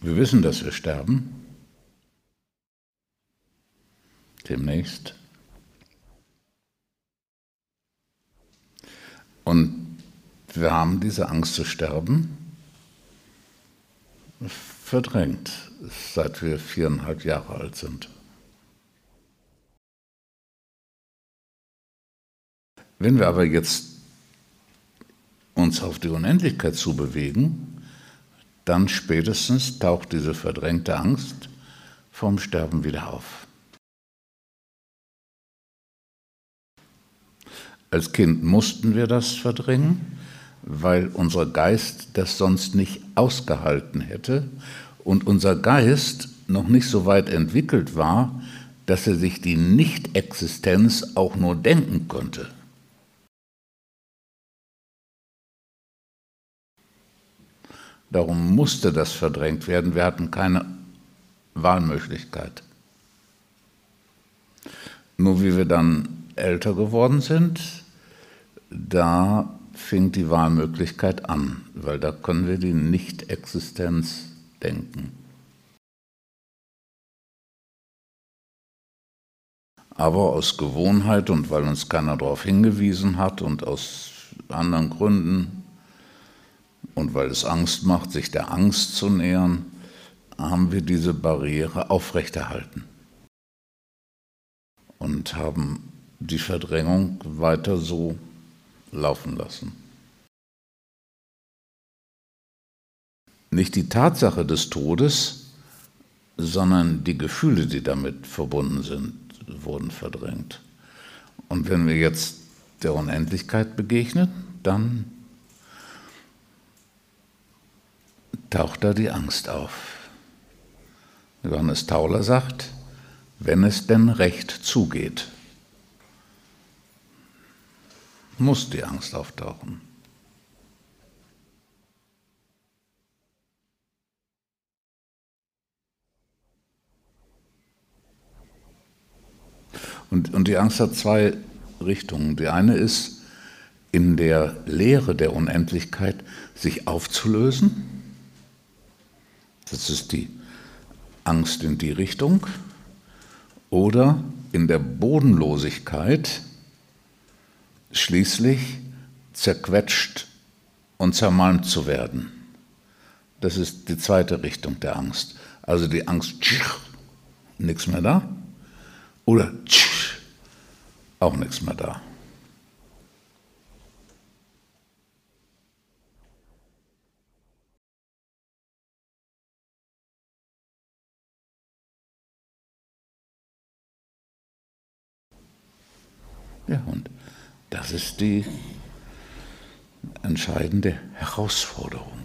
Wir wissen, dass wir sterben. Demnächst. Und wir haben diese Angst zu sterben verdrängt, seit wir viereinhalb Jahre alt sind. Wenn wir aber jetzt uns auf die Unendlichkeit zubewegen, dann spätestens taucht diese verdrängte Angst vom Sterben wieder auf. Als Kind mussten wir das verdrängen, weil unser Geist das sonst nicht ausgehalten hätte und unser Geist noch nicht so weit entwickelt war, dass er sich die Nicht-Existenz auch nur denken konnte. Darum musste das verdrängt werden. Wir hatten keine Wahlmöglichkeit. Nur wie wir dann älter geworden sind, da fing die Wahlmöglichkeit an, weil da können wir die Nicht-Existenz denken. Aber aus Gewohnheit und weil uns keiner darauf hingewiesen hat und aus anderen Gründen und weil es Angst macht, sich der Angst zu nähern, haben wir diese Barriere aufrechterhalten und haben die Verdrängung weiter so laufen lassen. Nicht die Tatsache des Todes, sondern die Gefühle, die damit verbunden sind, wurden verdrängt. Und wenn wir jetzt der Unendlichkeit begegnen, dann taucht da die Angst auf. Johannes Tauler sagt, wenn es denn recht zugeht muss die Angst auftauchen. Und, und die Angst hat zwei Richtungen. Die eine ist, in der Lehre der Unendlichkeit sich aufzulösen. Das ist die Angst in die Richtung. Oder in der Bodenlosigkeit schließlich zerquetscht und zermalmt zu werden. Das ist die zweite Richtung der Angst. Also die Angst, nichts mehr da. Oder auch nichts mehr da. Ja, und das ist die entscheidende Herausforderung.